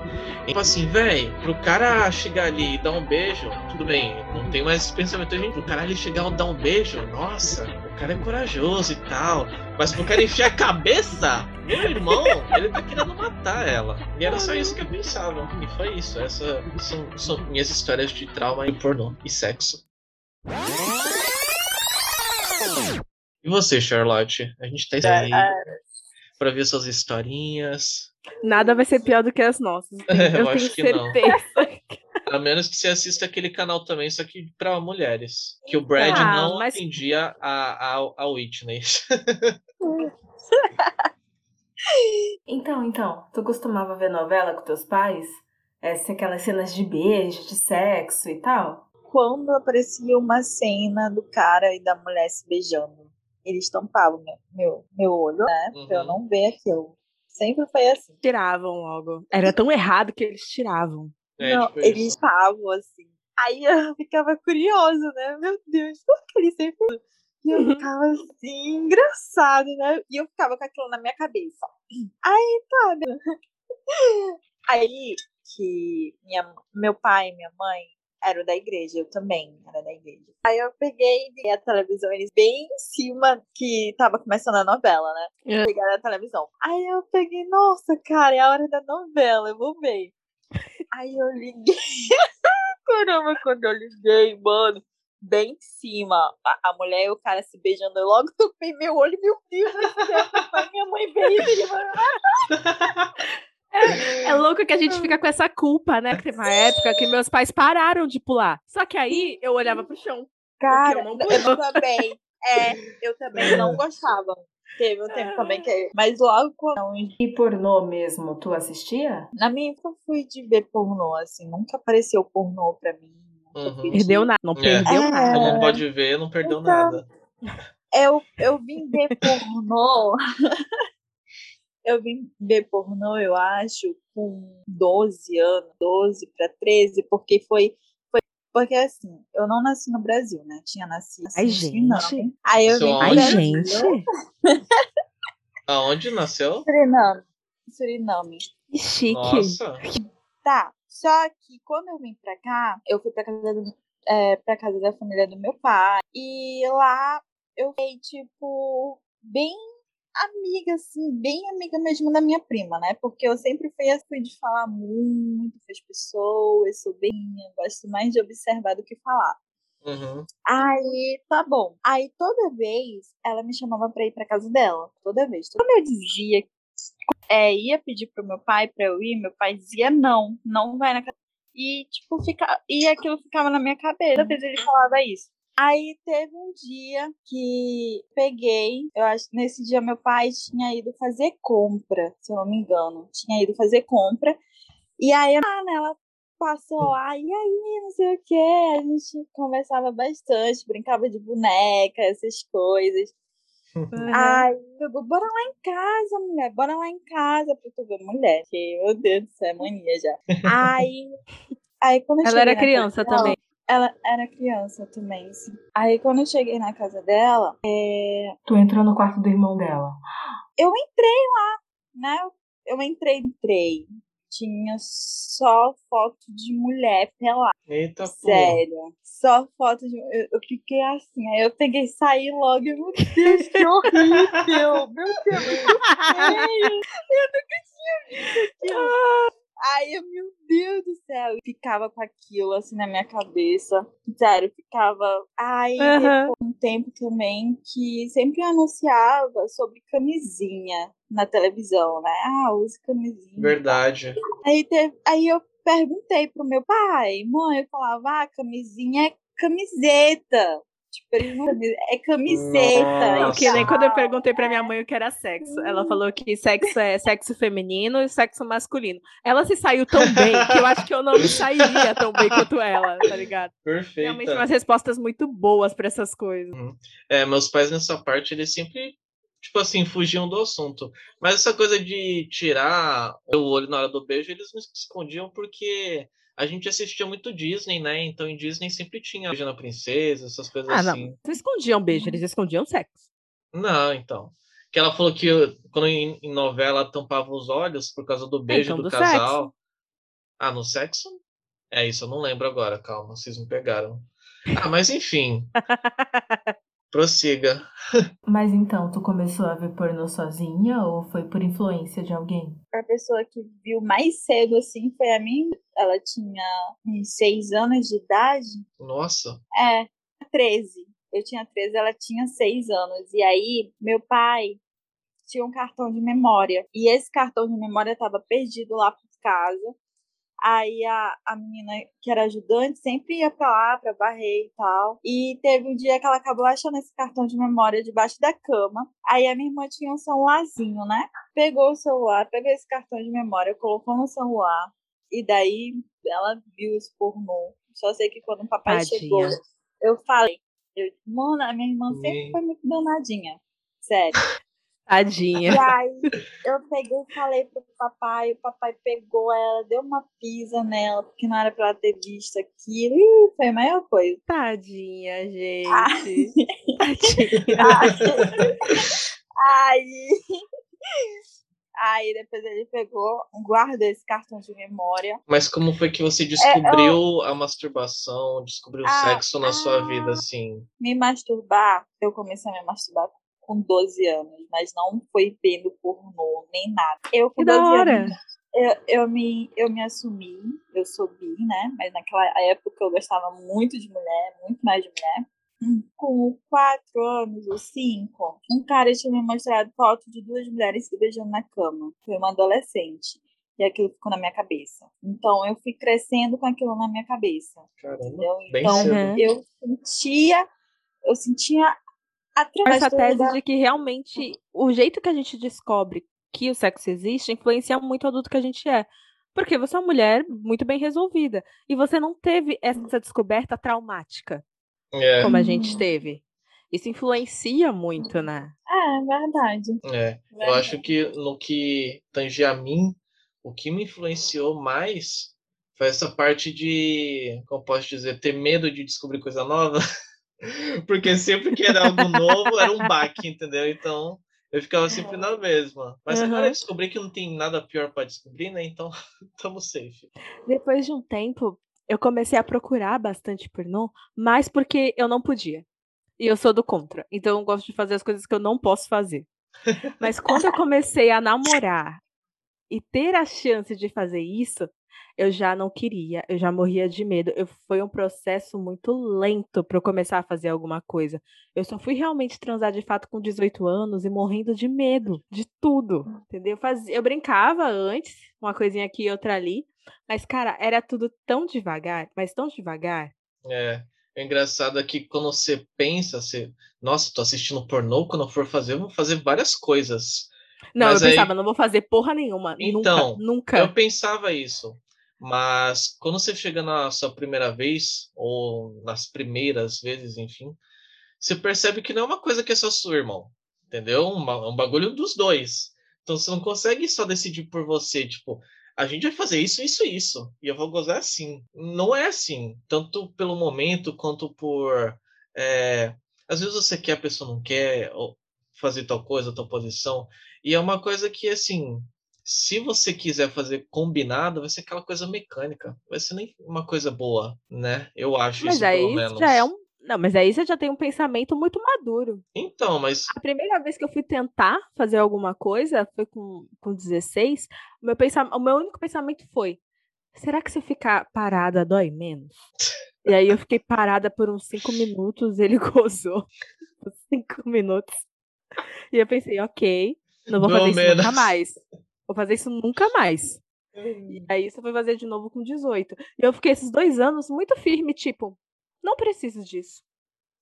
Tipo assim, velho, pro cara chegar ali e dar um beijo, tudo bem, não tem mais esse pensamento. Gente, pro cara ali chegar e dar um beijo, nossa, o cara é corajoso e tal. Mas pro cara enfiar a cabeça, meu irmão, ele tá querendo matar ela. E era só isso que eu pensava. E foi isso. Essas são, são minhas histórias de trauma e pornô e sexo. E você, Charlotte? A gente tá aí pra ver suas historinhas. Nada vai ser pior do que as nossas. (laughs) eu, eu acho que certeza. (laughs) não. A menos que você assista aquele canal também, só que pra mulheres. Que o Brad ah, não mas... atendia a, a, a Whitney. (laughs) então, então, tu costumava ver novela com teus pais? Essa, aquelas cenas de beijo, de sexo e tal? Quando aparecia uma cena do cara e da mulher se beijando eles tampavam meu, meu, meu olho, né? Uhum. Pra eu uhum. não ver aquilo. Sempre foi assim. Tiravam logo. Era tão errado que eles tiravam. É, não, tipo eles tampavam assim. Aí eu (laughs) ficava curiosa, né? Meu Deus, por que eles sempre. E eu (laughs) ficava assim, engraçado, né? E eu ficava com aquilo na minha cabeça. Aí, tá, né? (laughs) Aí que minha, meu pai e minha mãe era da igreja, eu também era da igreja. Aí eu peguei e a televisão, eles bem em cima que tava começando a novela, né? É. Pegaram a televisão. Aí eu peguei, nossa, cara, é a hora da novela, eu vou ver. Aí eu liguei. (laughs) Caramba, quando eu liguei, mano, bem em cima, a, a mulher e o cara se beijando, eu logo topei meu olho, meu Deus do céu, minha mãe veio e (laughs) é, é, louco que a gente fica com essa culpa, né? Que teve uma época que meus pais pararam de pular. Só que aí eu olhava pro chão. Cara, eu, eu, também. É, eu também não (laughs) gostava. Teve um tempo também que. Mas logo quando. E pornô mesmo, tu assistia? Na minha época eu fui de ver pornô, assim. Nunca apareceu pornô pra mim. Uhum. Perdeu nada. Não é. perdeu é. nada. Não pode ver, não perdeu então, nada. Eu, eu vim ver pornô. Eu vim ver pornô, eu acho, com 12 anos, 12 para 13, porque foi, foi. Porque assim, eu não nasci no Brasil, né? Tinha nascido. Ai, gente. Aí eu vim Ai, gente. Aonde nasceu? Suriname. Suriname. Que chique. Nossa. Tá. Só que quando eu vim pra cá, eu fui pra casa, do, é, pra casa da família do meu pai. E lá eu fiquei, tipo, bem amiga, assim, bem amiga mesmo da minha prima, né? Porque eu sempre fui assim de falar muito com as pessoas, sou bem, gosto mais de observar do que falar. Uhum. Aí, tá bom. Aí toda vez ela me chamava pra ir pra casa dela. Toda vez. Quando eu dizia é, ia pedir pro meu pai pra eu ir, meu pai dizia não, não vai na casa. E, tipo, fica... e aquilo ficava na minha cabeça. Toda vez ele falava isso. Aí teve um dia que peguei, eu acho que nesse dia meu pai tinha ido fazer compra, se eu não me engano. Tinha ido fazer compra. E aí ah, né, ela passou lá, e aí, não sei o que, a gente conversava bastante, brincava de boneca, essas coisas. Uhum. Aí, eu bora lá em casa, mulher, bora lá em casa pra tu ver mulher. Que, meu Deus do céu, é mania já. (laughs) aí, aí quando Ela era criança também. Ela era criança também, assim. Aí quando eu cheguei na casa dela, é... Tu entrou no quarto do irmão dela? Eu entrei lá, né? Eu entrei, entrei. Tinha só foto de mulher pelada. Eita, Sério. Pô. Só foto de. Eu, eu, fiquei assim. Aí eu peguei e saí logo. Meu Deus, (laughs) que horrível! Meu Deus, que feio! (laughs) Eu nunca tinha visto aquilo. Ai, meu Deus do céu. E ficava com aquilo assim na minha cabeça. Sério, ficava. Ai, uhum. um tempo também que sempre anunciava sobre camisinha na televisão, né? Ah, use camisinha. Verdade. Aí, teve... Aí eu perguntei pro meu pai, mãe, eu falava, ah, camisinha é camiseta. Tipo, é camiseta. Não, que nem quando eu perguntei pra minha mãe o que era sexo. Ela falou que sexo é sexo feminino e sexo masculino. Ela se saiu tão bem que eu acho que eu não me sairia tão bem quanto ela, tá ligado? Perfeito. Realmente umas respostas muito boas para essas coisas. Uhum. É, meus pais nessa parte, eles sempre tipo assim, fugiam do assunto. Mas essa coisa de tirar o olho na hora do beijo, eles não escondiam porque a gente assistia muito Disney, né? Então em Disney sempre tinha beijo na princesa, essas coisas ah, assim. Não, eles escondiam beijo, eles escondiam sexo. Não, então. Que ela falou que quando em, em novela tampava os olhos por causa do beijo então, do, do casal. sexo. Ah, no sexo? É isso, eu não lembro agora, calma, vocês me pegaram. Ah, mas enfim. (laughs) prossiga. (laughs) Mas então, tu começou a ver pornô sozinha ou foi por influência de alguém? A pessoa que viu mais cedo, assim, foi a minha. Ela tinha uns seis anos de idade. Nossa. É, 13. Eu tinha 13, ela tinha seis anos. E aí, meu pai tinha um cartão de memória. E esse cartão de memória estava perdido lá por casa. Aí a, a menina que era ajudante sempre ia pra lá pra varrer e tal. E teve um dia que ela acabou achando esse cartão de memória debaixo da cama. Aí a minha irmã tinha um celularzinho, né? Pegou o celular, pegou esse cartão de memória, colocou no celular. E daí ela viu esse pornô. Só sei que quando o papai Tadinha. chegou, eu falei. Eu, mano, a minha irmã sempre foi muito danadinha. Sério. Tadinha. E aí eu peguei e falei pro papai, o papai pegou ela, deu uma pisa nela, porque não era pra ela ter visto aquilo. Ih, foi a maior coisa. Tadinha, gente. Ah. Tadinha. Aí, aí depois ele pegou, guardou esse cartão de memória. Mas como foi que você descobriu a masturbação, descobriu o É, Ah, sexo na sua ah. vida, assim? Me masturbar, eu comecei a me masturbar com 12 anos, mas não foi vendo pornô, nem nada. Eu com Que da 12 hora. anos, eu, eu, me, eu me assumi, eu sou bi, né? Mas naquela época eu gostava muito de mulher, muito mais de mulher. Com quatro anos ou cinco, um cara tinha me mostrado foto de duas mulheres se beijando na cama. Foi uma adolescente. E aquilo ficou na minha cabeça. Então eu fui crescendo com aquilo na minha cabeça. Caramba, Entendeu? bem Então cedo. Eu sentia, eu sentia através essa tese da- de que realmente o jeito que a gente descobre que o sexo existe influencia muito o adulto que a gente é. Porque você é uma mulher muito bem resolvida. E você não teve essa descoberta traumática, É, como a gente Hum. teve. Isso influencia muito, né? É, verdade. é. Eu acho que no que tange a mim, o que me influenciou mais foi essa parte de, como posso dizer, ter medo de descobrir coisa nova. (laughs) (laughs) Porque sempre que era algo novo, era um baque, entendeu? Então, eu ficava sempre na mesma. Mas agora Aham. eu descobri que não tem nada pior para descobrir, né? Então, (laughs) estamos safe. Depois de um tempo, eu comecei a procurar bastante pornô, mas porque eu não podia. E eu sou do contra. Então eu gosto de fazer as coisas que eu não posso fazer. Mas quando eu (laughs) comecei a namorar e ter a chance de fazer isso, eu já não queria, eu já morria de medo. Eu, foi um processo muito lento para eu começar a fazer alguma coisa. Eu só fui realmente transar de fato com 18 anos e morrendo de medo de tudo, entendeu? Eu, fazia, eu brincava antes, uma coisinha aqui e outra ali, mas cara, era tudo tão devagar, mas tão devagar. É. O engraçado é que quando você pensa, você, nossa, tô assistindo pornô, quando eu for fazer, eu vou fazer várias coisas. Não, Mas eu aí- pensava, não vou fazer porra nenhuma. Então, nunca, nunca. Eu pensava isso. Mas quando você chega na sua primeira vez, ou nas primeiras vezes, enfim, você percebe que não é uma coisa que é só sua, irmão. Entendeu? Uma- É um bagulho dos dois. Então você não consegue só decidir por você, tipo, a gente vai fazer isso, isso isso. E eu vou gozar assim. Não é assim. Tanto pelo momento quanto por. é, às vezes você quer, a pessoa não quer, ou fazer tal coisa, tal posição. E é uma coisa que, assim, se você quiser fazer combinado, vai ser aquela coisa mecânica. Vai ser nem uma coisa boa, né? Eu acho Mas isso, aí pelo menos. já é um. Não, mas aí você já tem um pensamento muito maduro. Então, mas. A primeira vez que eu fui tentar fazer alguma coisa foi com, com 16. O meu, pensam... o meu único pensamento foi: será que se eu ficar parada dói menos? E aí eu fiquei parada por uns 5 minutos, ele (laughs) gozou 5 minutos. E eu pensei, ok, não vou fazer isso menos. nunca mais. Vou fazer isso nunca mais. E aí você foi fazer de novo com 18. E eu fiquei esses dois anos muito firme, tipo, não preciso disso.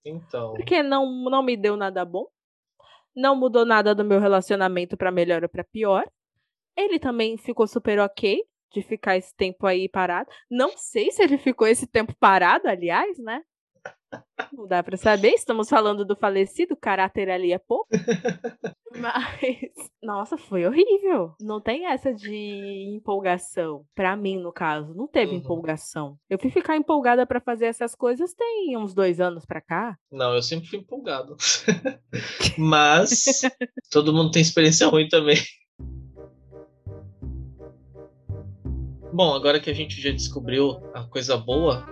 Então. Porque não, não me deu nada bom. Não mudou nada do meu relacionamento pra melhor ou pra pior. Ele também ficou super ok de ficar esse tempo aí parado. Não sei se ele ficou esse tempo parado, aliás, né? Não dá pra saber, estamos falando do falecido, caráter ali é pouco. (laughs) Mas, nossa, foi horrível. Não tem essa de empolgação. Pra mim, no caso, não teve Uhum. empolgação. Eu fui ficar empolgada pra fazer essas coisas tem uns dois anos pra cá. Não, eu sempre fui empolgado. (laughs) Mas todo mundo tem experiência ruim também. Bom, agora que a gente já descobriu a coisa boa,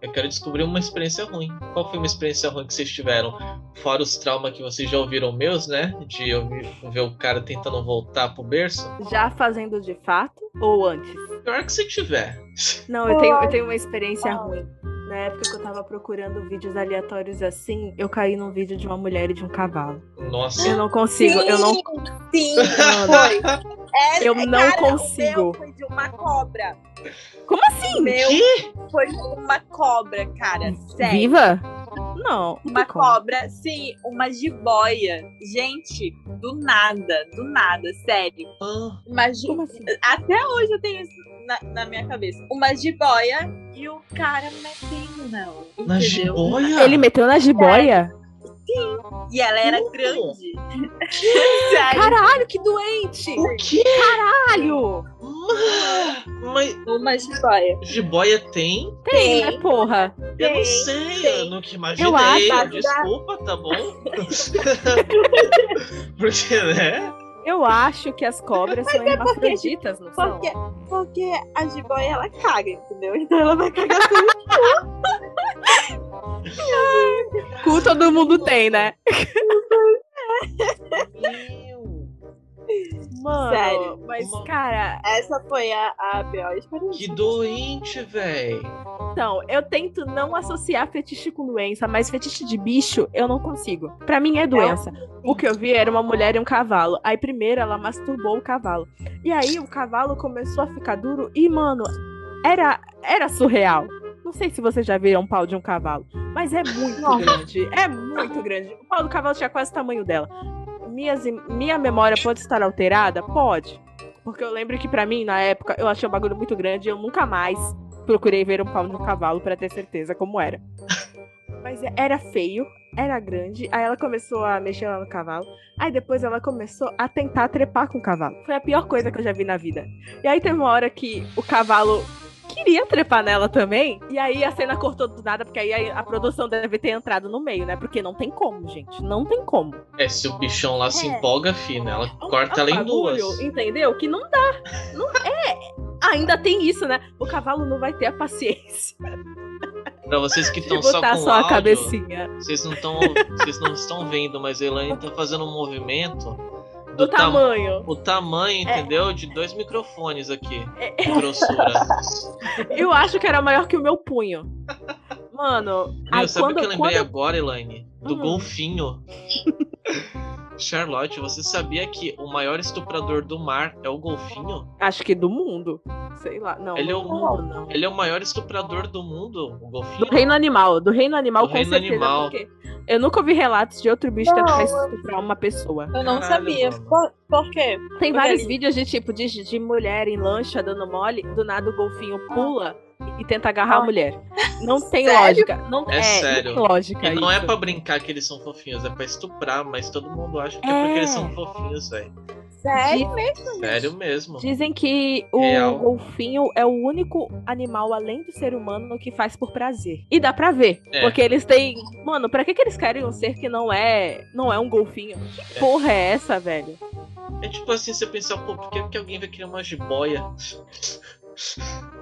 eu quero descobrir uma experiência ruim. Qual foi uma experiência ruim que vocês tiveram? Fora os traumas que vocês já ouviram meus, né? De eu ver o cara tentando voltar pro berço. Já fazendo de fato ou antes? Pior que se tiver. Não, eu tenho, eu tenho uma experiência ruim. Na época que eu tava procurando vídeos aleatórios assim, eu caí num vídeo de uma mulher e de um cavalo. Nossa. Eu não consigo, eu não. Sim, Mano, foi. É, Eu não cara, consigo. O meu foi de uma cobra. Como assim? Meu Que? foi uma cobra, cara. Sério. Viva? Não. não Uma como. cobra, sim, uma jiboia. Gente, do nada, do nada, sério. Ah, Como assim? Até hoje eu tenho isso na, na minha cabeça. Uma jiboia e o cara metendo nela. na entendeu? jiboia? Ele meteu na jiboia? E ela era Como? grande. (laughs) Caralho, que doente! O quê? Caralho! Mas Uma jiboia. jiboia tem? Tem, né, porra? Eu não sei, tem. eu nunca imaginei. Eu acho- Desculpa, tá bom? (laughs) Porque, né? Eu acho que as cobras são hermafroditas, não são? Porque, porque a jiboia ela caga, entendeu? Então ela vai cagar (laughs) tudo. Cu todo mundo tem, né? Mano, Sério. mas, Uma- cara, Essa foi a, a pior experiência. Que doente, véi. então, eu tento não associar fetiche com doença, mas fetiche de bicho eu não consigo. Pra mim é doença. O que eu vi era uma mulher e um cavalo. Aí primeiro ela masturbou o cavalo. E aí o cavalo começou a ficar duro e, mano, era, era surreal. Não sei se vocês já viram um pau de um cavalo, mas é muito grande. É muito grande. O pau do cavalo tinha quase o tamanho dela. Minhas, minha memória pode estar alterada? Pode. Porque eu lembro que pra mim, na época, eu achei um bagulho muito grande e eu nunca mais procurei ver um pau de um cavalo pra ter certeza como era. (laughs) Mas era feio, era grande. Aí ela começou a mexer lá no cavalo. Aí depois ela começou a tentar trepar com o cavalo. Foi a pior coisa que eu já vi na vida. E aí teve uma hora que o cavalo queria trepar nela também. E aí a cena cortou do nada, porque aí a produção deve ter entrado no meio, né? Porque não tem como, gente. Não tem como. É, se o bichão lá se É. empolga, fina, ela É um- corta é um ela em duas. bagulho, Entendeu? Que não dá. Não é. Ainda tem isso, né? O cavalo não vai ter a paciência (laughs) Pra vocês que estão só com só, a áudio, cabecinha. vocês não estão, vocês não estão vendo, mas a Elaine tá fazendo um movimento Do do tam- tamanho. o tamanho, É. entendeu? De dois microfones aqui, É. grossura. (laughs) Eu acho que era maior que o meu punho. Mano, Meu, aí sabe o que eu lembrei quando agora, Elaine? Do Hum. golfinho. Charlotte, você sabia que o maior estuprador do mar é o golfinho? Acho que do mundo. Sei lá. Não, Ele é do o- mundo, não. Ele é o maior estuprador do mundo, o golfinho. Do reino animal. Do reino animal, Do com reino certeza. animal. Porque eu nunca ouvi relatos de outro bicho Não, tentar estuprar uma pessoa. Eu não Caralho, sabia. Por, por quê? Tem Porque vários ele- vídeos de tipo de, de mulher em lancha dando mole, do nada o golfinho pula e tenta agarrar a Ah. mulher. Não tem Sério? lógica. Não É é, sério. Não tem lógica. E não é isso. pra brincar que eles são fofinhos, é pra estuprar, mas todo mundo acha que é, É. porque eles são fofinhos, velho. Sério? Sério mesmo. Dizem que o Real. golfinho é o único animal além do ser humano que faz por prazer. E dá pra ver, É. porque eles têm, mano, pra que que eles querem um ser que não é, não é um golfinho? Que porra é essa, velho? É tipo assim, você pensar, pô, por que, que alguém vai criar uma jiboia? (laughs)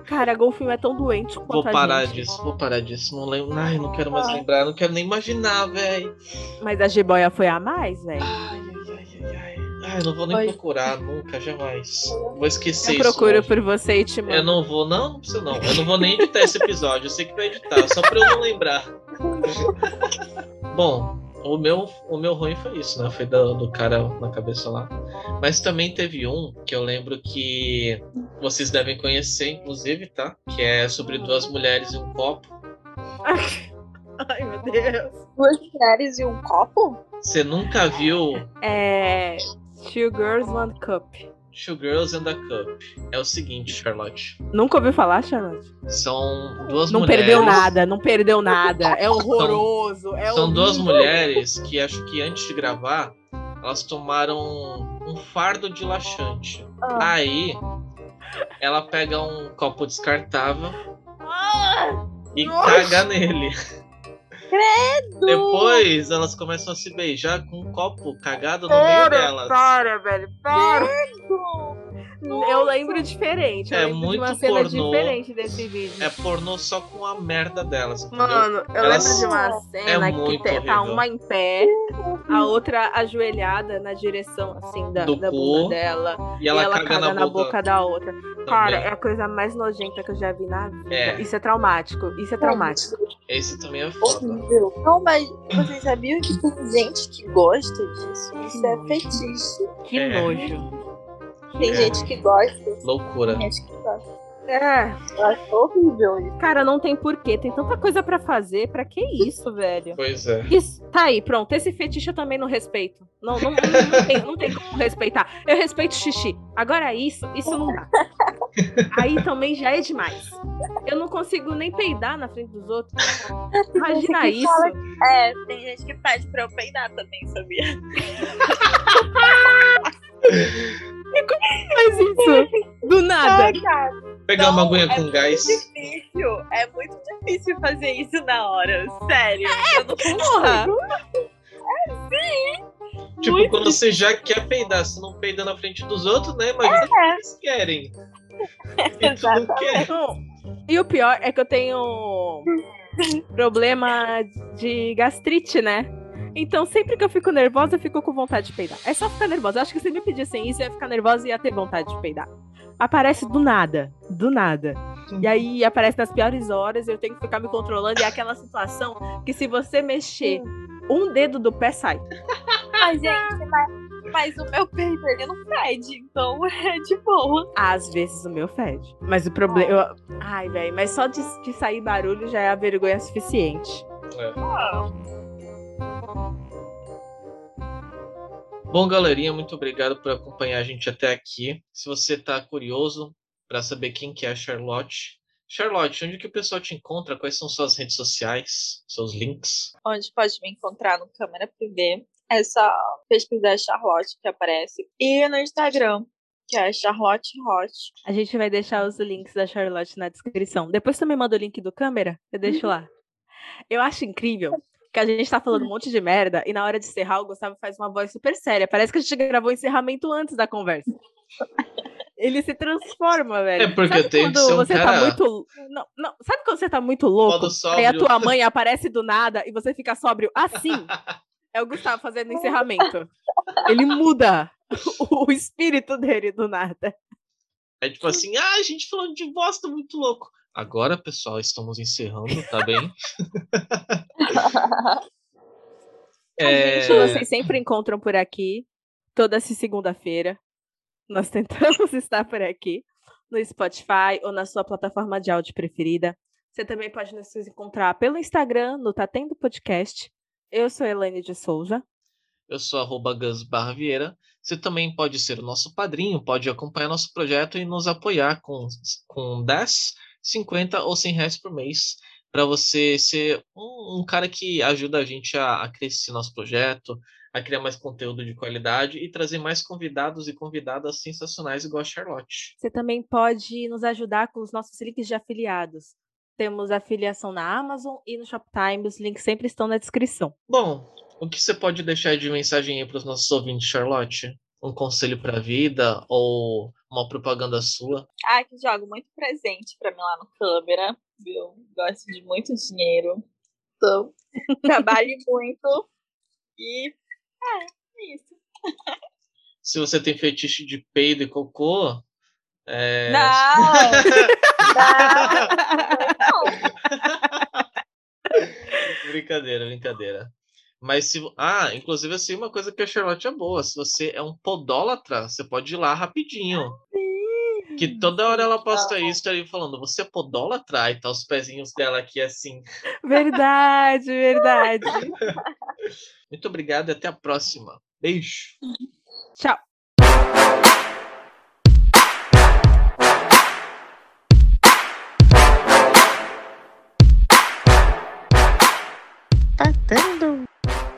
Cara, golfinho é tão doente quanto Vou parar disso, vou parar disso. Não lembro. Ai, não quero mais lembrar, não quero nem imaginar, velho. Mas a jiboia foi a mais, velho. Ai, ai, ai, ai, ai. Não vou nem Oi. procurar, nunca, jamais. Vou esquecer Eu isso. procuro hoje. por você e te mando. Eu não vou, não, não precisa não. Eu não vou nem editar esse episódio. Eu sei que vai editar, só pra eu não lembrar. (laughs) Bom, o meu, o meu ruim foi isso, né? Foi do, do cara na cabeça lá. Mas também teve um que eu lembro que vocês devem conhecer, inclusive, tá? Que é sobre duas mulheres e um copo. (laughs) Ai, meu Deus. Duas mulheres e um copo? Você nunca viu É. Two Girls, One Cup. Two Girls and a Cup. É o seguinte, Charlotte. Nunca ouviu falar, Charlotte? São duas não mulheres. perdeu nada, não perdeu nada. É horroroso. é São duas mulheres que acho que antes de gravar, elas tomaram um fardo de laxante. Ah. Aí, ela pega um copo descartável e caga nele. Depois, elas começam a se beijar com um copo cagado no meio delas. para, velho, para. Eu lembro diferente. Eu É lembro de uma muito cena pornô. diferente desse vídeo. É pornô só com a merda delas, entendeu? Mano, eu Elas- lembro de uma cena É que muito tá horrível. uma em pé, a outra ajoelhada na direção, assim, da, Do da cu, bunda dela. E ela, e ela caga, na, boca, da outra. Cara, também. é a coisa mais nojenta que eu já vi na vida. É. Isso é traumático. Isso é traumático. Esse também é foda. Horrível. Não, mas vocês sabiam que tem gente que gosta disso? Isso é fetiche. Que É. nojo. Tem É. gente que gosta. Loucura. Tem gente que gosta. É, Eu acho horrível isso. cara, não tem porquê. Tem tanta coisa pra fazer. Pra que isso, velho? Pois é. Isso, tá aí, pronto. Esse fetiche eu também não respeito. Não, não, não, não tem, não tem como respeitar. Eu respeito xixi. Agora isso, isso não dá. Aí também já é demais. Eu não consigo nem peidar na frente dos outros. Imagina isso. fala É, tem gente que pede pra eu peidar também, sabia? (laughs) Faz isso. Do nada. Cara, Pegar uma não, aguinha é com muito gás. difícil. É muito difícil fazer isso na hora. Sério. eu não Porra. Tipo, muito quando você já quer peidar, você não peida na frente dos outros, né? Imagina o que eles querem. (laughs) E tu não quer. Não. E o pior é que eu tenho (laughs) problema de gastrite, né? Então, sempre que eu fico nervosa, eu fico com vontade de peidar. É só ficar nervosa. Eu acho que se me pedissem isso, eu ia ficar nervosa e ia ter vontade de peidar. Aparece do nada. Do nada. E aí aparece nas piores horas, eu tenho que ficar me controlando. E é aquela situação que se você mexer um dedo do pé, sai. (laughs) Mas, gente, mas, mas o meu peido ele não fede, então (laughs) é de boa. Às vezes o meu fede. Mas o problema. eu- Ai, velho, mas só de, de sair barulho já é a vergonha suficiente. Bom, galerinha, muito obrigado por acompanhar a gente até aqui. Se você tá curioso para saber quem que é a Charlotte, Charlotte, onde que o pessoal te encontra? Quais são suas redes sociais, seus links? Onde pode me encontrar no câmera privê. É só pesquisar Charlotte que aparece. E no Instagram, que é Charlotte Hot. A gente vai deixar os links da Charlotte na descrição. Depois você me manda o link do câmera, eu deixo lá. Eu acho incrível que a gente tá falando um monte de merda e na hora de encerrar o Gustavo faz uma voz super séria. Parece que a gente gravou o encerramento antes da conversa. (laughs) Ele se transforma, velho. É porque Sabe eu tenho que quando ser um você cara- tá muito. Não, não. Sabe quando você tá muito louco? Aí a tua (laughs) mãe aparece do nada e você fica sóbrio assim. É o Gustavo fazendo o encerramento. Ele muda (laughs) o espírito dele do nada. É tipo assim, ah, a gente falando de bosta muito louco. Agora, pessoal, estamos encerrando, tá bem? (laughs) É, Gente, vocês sempre encontram por aqui, toda segunda-feira. Nós tentamos (laughs) estar por aqui, no Spotify ou na sua plataforma de áudio preferida. Você também pode nos encontrar pelo Instagram, no Tá Tendo Podcast. Eu sou Elaine de Souza. Eu sou arroba Gus. Você também pode ser o nosso padrinho, pode acompanhar nosso projeto e nos apoiar com, com 10, 50 ou 100 reais por mês para você ser um, um cara que ajuda a gente a, a crescer nosso projeto, a criar mais conteúdo de qualidade e trazer mais convidados e convidadas sensacionais igual a Charlotte. Você também pode nos ajudar com os nossos links de afiliados. Temos afiliação na Amazon e no Shoptime. Os links sempre estão na descrição. Bom, o que você pode deixar de mensagem aí para os nossos ouvintes, Charlotte? Um conselho para a vida ou uma propaganda sua? Ah, que jogo muito presente pra mim lá no câmera. Viu? Gosto de muito dinheiro. Então, (laughs) trabalhe muito. E é, é isso. Se você tem fetiche de peido e cocô, é... Não! (laughs) não! brincadeira, brincadeira. Mas se. Ah, inclusive, assim, uma coisa que a Charlotte é boa. Se você é um podólatra, você pode ir lá rapidinho. Que toda hora ela tá posta isso ali falando, você é podólatra e tá os pezinhos dela aqui assim. Verdade, verdade. (laughs) Muito obrigado e até a próxima. Beijo. Tchau. tá tendo.